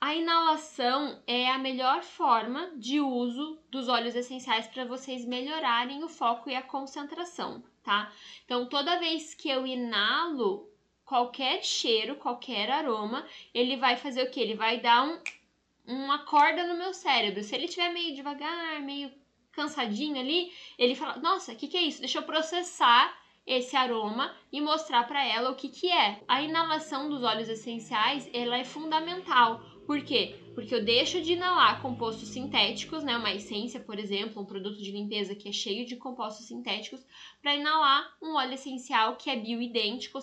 A inalação é a melhor forma de uso dos óleos essenciais para vocês melhorarem o foco e a concentração, tá? Então, toda vez que eu inalo qualquer cheiro, qualquer aroma, ele vai fazer o que? Ele vai dar um, uma corda no meu cérebro. Se ele estiver meio devagar, meio cansadinho ali, ele fala: Nossa, o que, que é isso? Deixa eu processar esse aroma e mostrar para ela o que, que é. A inalação dos óleos essenciais ela é fundamental. Por quê? Porque eu deixo de inalar compostos sintéticos, né, uma essência, por exemplo, um produto de limpeza que é cheio de compostos sintéticos, para inalar um óleo essencial que é bioidêntico.